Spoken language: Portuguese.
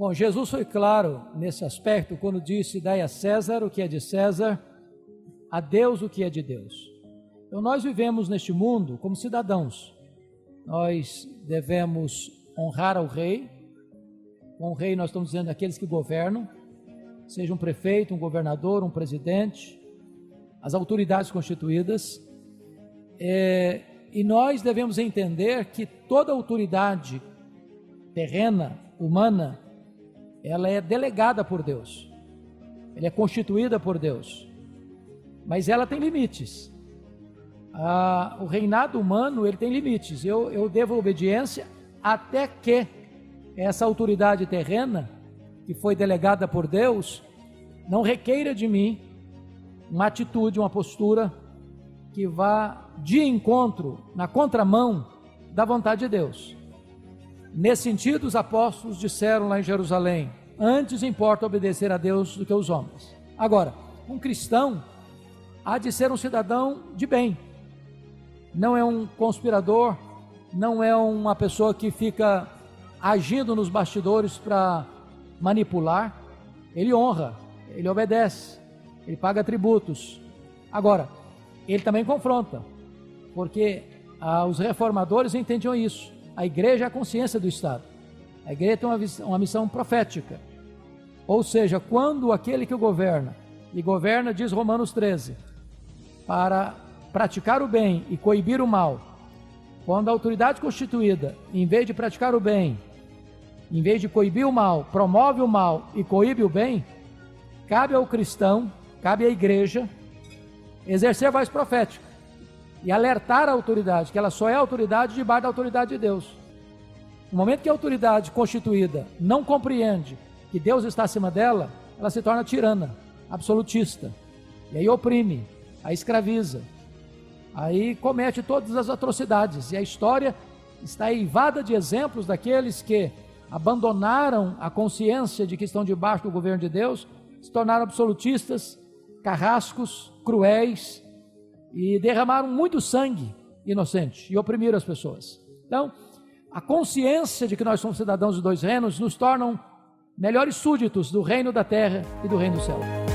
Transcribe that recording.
Bom, Jesus foi claro nesse aspecto quando disse: Dai a César o que é de César, a Deus o que é de Deus. Então, nós vivemos neste mundo como cidadãos. Nós devemos honrar ao rei. Com o rei, nós estamos dizendo aqueles que governam, seja um prefeito, um governador, um presidente, as autoridades constituídas. É, e nós devemos entender que toda autoridade terrena, humana, ela é delegada por Deus, ela é constituída por Deus, mas ela tem limites. Ah, o reinado humano ele tem limites. Eu, eu devo obediência até que essa autoridade terrena que foi delegada por Deus não requeira de mim uma atitude, uma postura que vá de encontro, na contramão da vontade de Deus. Nesse sentido, os apóstolos disseram lá em Jerusalém: Antes importa obedecer a Deus do que os homens. Agora, um cristão há de ser um cidadão de bem, não é um conspirador, não é uma pessoa que fica agindo nos bastidores para manipular. Ele honra, ele obedece, ele paga tributos. Agora, ele também confronta, porque ah, os reformadores entendiam isso. A igreja é a consciência do Estado. A igreja tem uma, uma missão profética. Ou seja, quando aquele que governa, e governa, diz Romanos 13, para praticar o bem e coibir o mal, quando a autoridade constituída, em vez de praticar o bem, em vez de coibir o mal, promove o mal e coíbe o bem, cabe ao cristão, cabe à igreja, exercer voz profética e alertar a autoridade que ela só é autoridade debaixo da autoridade de Deus. No momento que a autoridade constituída não compreende que Deus está acima dela, ela se torna tirana, absolutista, e aí oprime, a escraviza, aí comete todas as atrocidades, e a história está eivada de exemplos daqueles que abandonaram a consciência de que estão debaixo do governo de Deus, se tornaram absolutistas, carrascos, cruéis e derramaram muito sangue inocente e oprimiram as pessoas. Então, a consciência de que nós somos cidadãos de dois reinos nos tornam melhores súditos do reino da terra e do reino do céu.